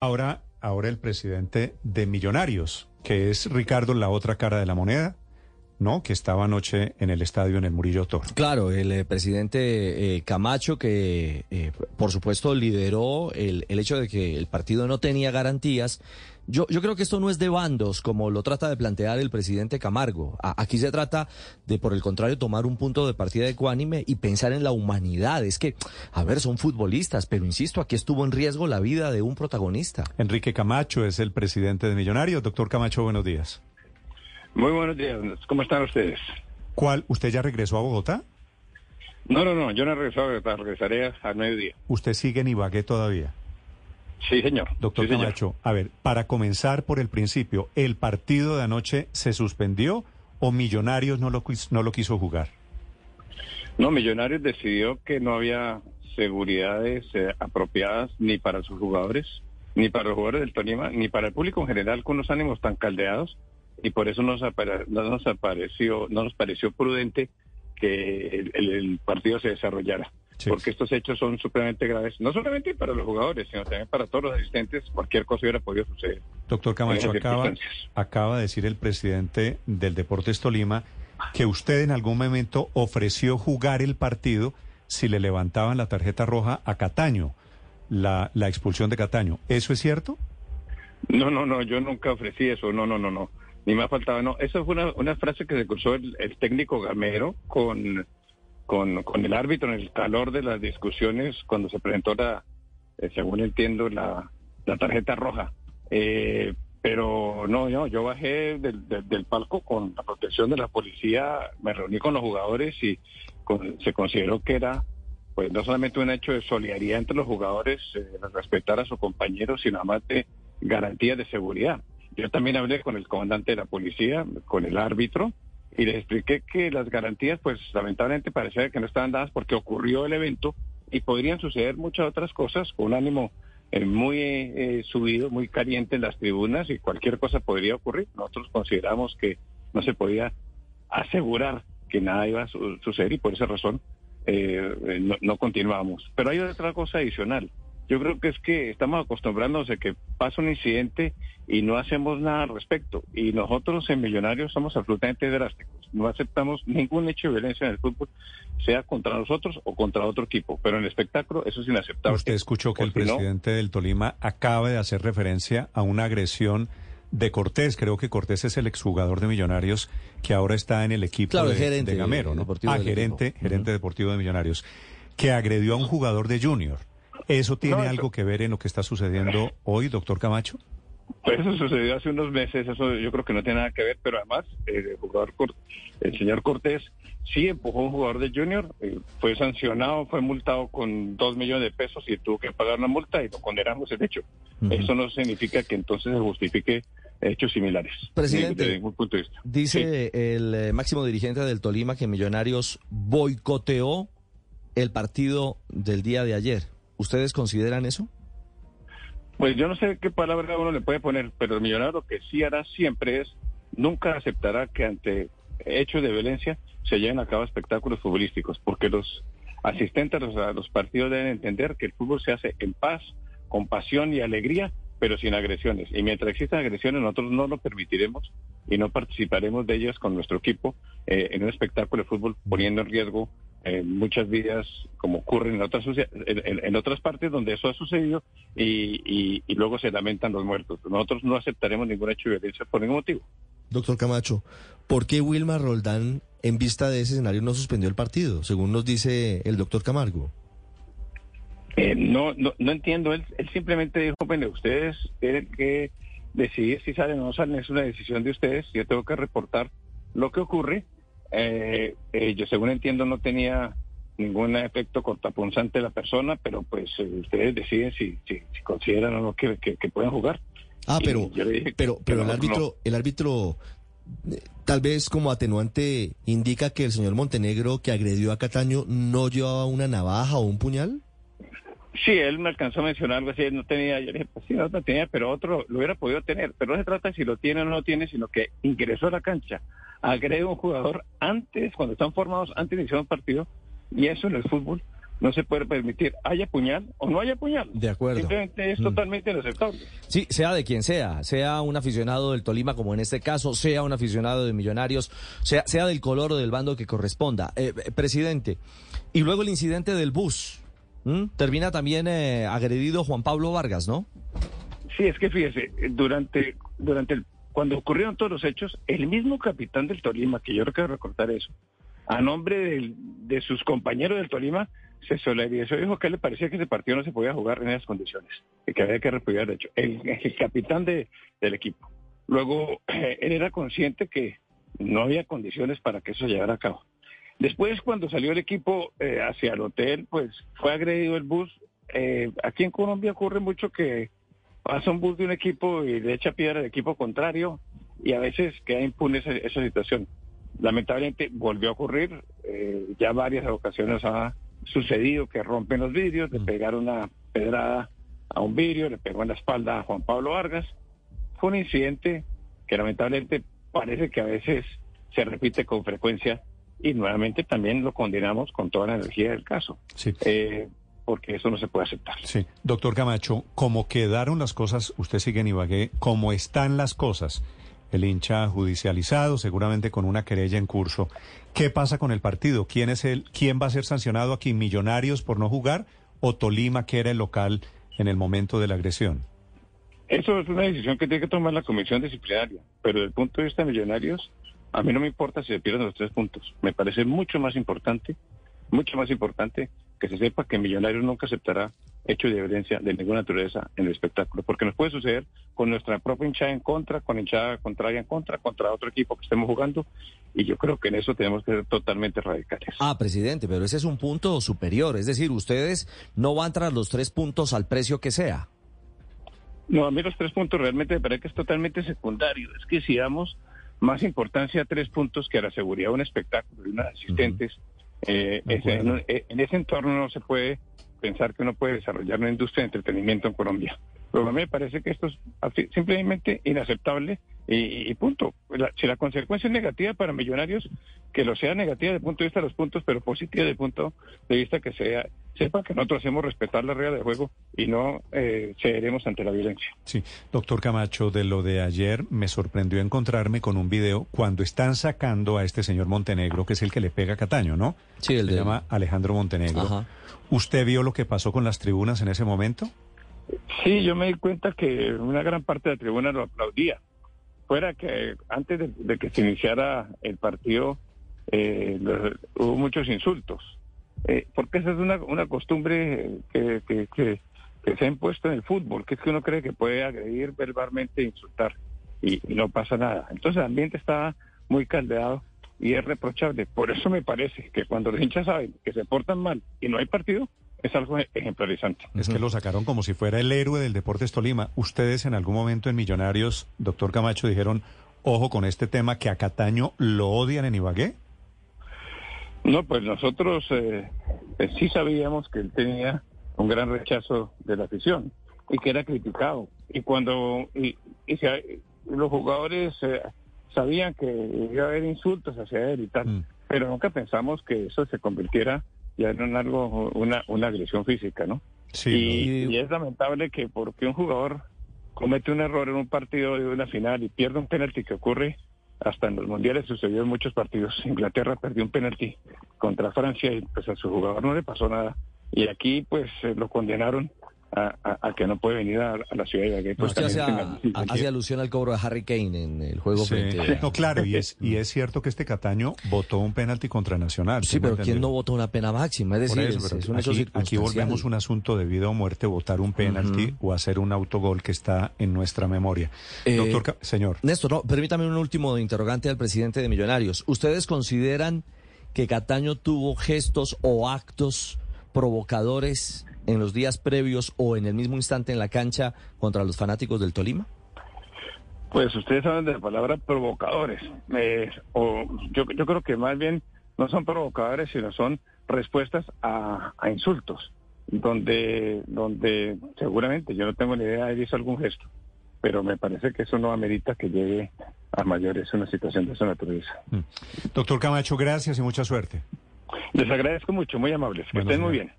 Ahora, ahora el presidente de Millonarios, que es Ricardo, la otra cara de la moneda, ¿no? Que estaba anoche en el estadio en el Murillo Toro. Claro, el eh, presidente eh, Camacho, que eh, por supuesto lideró el, el hecho de que el partido no tenía garantías. Yo, yo creo que esto no es de bandos, como lo trata de plantear el presidente Camargo. A- aquí se trata de, por el contrario, tomar un punto de partida ecuánime y pensar en la humanidad. Es que, a ver, son futbolistas, pero insisto, aquí estuvo en riesgo la vida de un protagonista. Enrique Camacho es el presidente de Millonarios. Doctor Camacho, buenos días. Muy buenos días, ¿cómo están ustedes? ¿Cuál? ¿Usted ya regresó a Bogotá? No, no, no, yo no he regresado, regresaré al mediodía. ¿Usted sigue en Ibagué todavía? Sí, señor. Doctor Sí, señor. A ver, para comenzar por el principio, ¿el partido de anoche se suspendió o Millonarios no lo, no lo quiso jugar? No, Millonarios decidió que no había seguridades eh, apropiadas ni para sus jugadores, ni para los jugadores del Tolima, ni para el público en general con los ánimos tan caldeados y por eso nos apare- no nos apareció, no nos pareció prudente que el partido se desarrollara. Sí. Porque estos hechos son supremamente graves, no solamente para los jugadores, sino también para todos los asistentes. Cualquier cosa hubiera podido suceder. Doctor Camacho, acaba, acaba de decir el presidente del Deportes Tolima que usted en algún momento ofreció jugar el partido si le levantaban la tarjeta roja a Cataño, la, la expulsión de Cataño. ¿Eso es cierto? No, no, no, yo nunca ofrecí eso, no, no, no, no. Ni me ha faltado, no. Esa fue una, una frase que se cruzó el, el técnico Gamero con, con, con el árbitro en el calor de las discusiones cuando se presentó la, eh, según entiendo, la, la tarjeta roja. Eh, pero no, no, yo bajé del, del, palco con la protección de la policía, me reuní con los jugadores y con- se consideró que era pues no solamente un hecho de solidaridad entre los jugadores, eh, respetar a sus compañeros, sino además de garantías de seguridad. Yo también hablé con el comandante de la policía, con el árbitro, y les expliqué que las garantías, pues lamentablemente parecía que no estaban dadas porque ocurrió el evento y podrían suceder muchas otras cosas con un ánimo eh, muy eh, subido, muy caliente en las tribunas y cualquier cosa podría ocurrir. Nosotros consideramos que no se podía asegurar que nada iba a su- suceder y por esa razón eh, eh, no, no continuamos. Pero hay otra cosa adicional. Yo creo que es que estamos acostumbrándonos a que pasa un incidente y no hacemos nada al respecto. Y nosotros en Millonarios somos absolutamente drásticos. No aceptamos ningún hecho de violencia en el fútbol, sea contra nosotros o contra otro equipo. Pero en el espectáculo eso es inaceptable. Usted escuchó que el no- presidente del Tolima acaba de hacer referencia a una agresión de Cortés. Creo que Cortés es el exjugador de Millonarios que ahora está en el equipo Claro, de, gerente de Gamero, ¿no? deportivo Ah, gerente, equipo. gerente deportivo de Millonarios, que agredió a un jugador de Junior. ¿Eso tiene No, eso- algo que ver en lo que está sucediendo hoy, doctor Camacho? Pues eso sucedió hace unos meses, eso yo creo que no tiene nada que ver, pero además eh, el jugador el señor Cortés sí empujó a un jugador de Junior, eh, fue sancionado, fue multado con dos millones de pesos y tuvo que pagar una multa y lo condenamos el hecho. Eso no significa que entonces se justifique hechos similares. Presidente. Desde ningún punto de vista. Dice el eh, máximo dirigente del Tolima que Millonarios boicoteó el partido del día de ayer. ¿Ustedes consideran eso? Pues yo no sé qué palabra uno le puede poner, pero el millonario lo que sí hará siempre es, nunca aceptará que ante hechos de violencia se lleven a cabo espectáculos futbolísticos, porque los asistentes a los, partidos deben entender que el fútbol se hace en paz, con pasión y alegría, pero sin agresiones. Y mientras existan agresiones, nosotros no lo permitiremos y no participaremos de ellas con nuestro equipo eh, en un espectáculo de fútbol poniendo en riesgo eh, muchas vidas, como ocurre en otras, en, en- en otras partes donde eso ha sucedido y, y- y luego se lamentan los muertos. Nosotros no aceptaremos ningún hecho de violencia por ningún motivo. Doctor Camacho, ¿por qué Wilmar Roldán, en vista de ese escenario, no suspendió el partido, según nos dice el doctor Camargo? Eh, no, no, no entiendo. Él, él simplemente dijo, bueno, ustedes tienen que decidir si salen o no salen. Es una decisión de ustedes. Yo tengo que reportar lo que ocurre. Eh, eh, yo, según entiendo, no tenía ningún efecto cortapunzante la persona, pero pues eh, ustedes deciden si, si, si consideran o no que, que, que pueden jugar. Ah, Y pero, dije pero, pero el no, árbitro, el árbitro, eh, tal vez como atenuante, indica que el señor Montenegro que agredió a Cataño no llevaba una navaja o un puñal. Sí, él me alcanzó a mencionar algo así, él no tenía, yo le dije, pues sí, no, no tenía, pero otro lo hubiera podido tener. Pero no se trata de si lo tiene o no lo tiene, sino que ingresó a la cancha, agrede a un jugador antes, cuando están formados, antes de iniciar un partido, y eso en el fútbol no se puede permitir, haya puñal o no haya puñal. De acuerdo. Simplemente es Mm. totalmente inaceptable. Sí, sea de quien sea, sea un aficionado del Tolima como en este caso, sea un aficionado de Millonarios, sea, sea del color o del bando que corresponda. Eh, eh, presidente, y luego el incidente del bus. ¿M? Termina también eh, agredido Juan Pablo Vargas, ¿no? Sí, es que fíjese, durante, durante el, cuando ocurrieron todos los hechos, el mismo capitán del Tolima, que yo creo que recordar eso, a nombre del- de sus compañeros del Tolima, se solidarizó y dijo que le parecía que ese partido no se podía jugar en esas condiciones, y que había que repudiar el hecho. El, el capitán de, del equipo. Luego, él era consciente que no había condiciones para que eso se llevara a cabo. Después, cuando salió el equipo eh, hacia el hotel, pues fue agredido el bus. Eh, aquí en Colombia ocurre mucho que pasa un bus de un equipo y le echa piedra al equipo contrario y a veces queda impune esa, esa situación. Lamentablemente volvió a ocurrir, eh, ya varias ocasiones ha sucedido que rompen los vidrios, le pegaron una pedrada a un vidrio, le pegó en la espalda a Juan Pablo Vargas. Fue un incidente que lamentablemente parece que a veces se repite con frecuencia y nuevamente también lo condenamos con toda la energía del caso, Sí. eh, porque eso no se puede aceptar. Sí, doctor Camacho, como quedaron las cosas, usted sigue en Ibagué, como están las cosas, el hincha judicializado, seguramente con una querella en curso, ¿qué pasa con el partido? ¿Quién es el, quién va a ser sancionado aquí? ¿Millonarios por no jugar o Tolima, que era el local en el momento de la agresión? Eso es una decisión que tiene que tomar la comisión disciplinaria, pero desde el punto de vista de millonarios, a mí no me importa si se pierden los tres puntos. Me parece mucho más importante, mucho más importante que se sepa que Millonarios nunca aceptará hechos de violencia de ninguna naturaleza en el espectáculo, porque nos puede suceder con nuestra propia hinchada en contra, con hinchada contraria en contra, contra otro equipo que estemos jugando, y yo creo que en eso tenemos que ser totalmente radicales. Ah, presidente, pero ese es un punto superior, es decir, ustedes no van tras los tres puntos al precio que sea. No, a mí los tres puntos realmente me parece que es totalmente secundario. Es que si damos más importancia a tres puntos que a la seguridad de un espectáculo y unos asistentes, eh, ese- en, eh, en ese entorno no se puede pensar que uno puede desarrollar una industria de entretenimiento en Colombia. Pero a mí me parece que esto es simplemente inaceptable y, y punto. La- si la consecuencia es negativa para millonarios, que lo sea negativa desde el punto de vista de los puntos, pero positiva desde el punto de vista que sea, sepa que nosotros hacemos respetar la regla de juego y no eh, cederemos ante la violencia. Sí, doctor Camacho, de lo de ayer me sorprendió encontrarme con un video cuando están sacando a este señor Montenegro, que es el que le pega a Cataño, ¿no? Sí, el Se de- llama Alejandro Montenegro. Ajá. ¿Usted vio lo que pasó con las tribunas en ese momento? Sí, yo me di cuenta que una gran parte de la tribuna lo aplaudía. Fuera que antes de, de que se iniciara el partido eh, lo- hubo muchos insultos. Eh, porque esa es una, una costumbre que, que, que, que se ha impuesto en el fútbol, que es que uno cree que puede agredir verbalmente e insultar y, y no pasa nada. Entonces el ambiente está muy caldeado y es reprochable. Por eso me parece que cuando los hinchas saben que se portan mal y no hay partido, es algo ejemplarizante. Es que lo sacaron como si fuera el héroe del Deportes Tolima. Ustedes en algún momento en Millonarios, doctor Camacho, dijeron, ojo con este tema, que a Cataño lo odian en Ibagué. No, pues nosotros eh, eh, sí sabíamos que él tenía un gran rechazo de la afición y que era criticado. Y cuando y, y se- los jugadores eh, sabían que iba a haber insultos hacia él y tal, Mm. pero nunca pensamos que eso se convirtiera ya en algo, una, una agresión física, ¿no? Sí, y, es lamentable que porque un jugador comete un error en un partido de una final y pierde un penalti que ocurre hasta en los mundiales sucedió en muchos partidos. Inglaterra perdió un penalti contra Francia y pues a su jugador no le pasó nada. Y aquí pues eh, lo condenaron a, a- a que no puede venir a, a la ciudad de Ibagué. Pues, Usted hace, alusión al cobro de Harry Kane en el juego Sí. frente a... No, claro, y es, y es cierto que este Cataño votó un penalti contra Nacional. Sí, pero ¿quién no votó una pena máxima? Es decir, eso, es, es un hecho aquí, aquí volvemos un asunto de vida o muerte, votar un penalti o hacer un autogol que está en nuestra memoria. Eh, Doctor, señor. Néstor, no, permítame un último interrogante al presidente de Millonarios. ¿Ustedes consideran que Cataño tuvo gestos o actos provocadores en los días previos o en el mismo instante en la cancha contra los fanáticos del Tolima? Pues ustedes saben de la palabra provocadores. Eh, o yo, yo creo que más bien no son provocadores, sino son respuestas a, a insultos, donde, donde seguramente yo no tengo ni idea de hizo algún gesto, pero me parece que eso no amerita que llegue a mayores una situación de esa naturaleza. Doctor Camacho, gracias y mucha suerte. Les agradezco mucho, muy amables. Que Bueno, estén muy bien.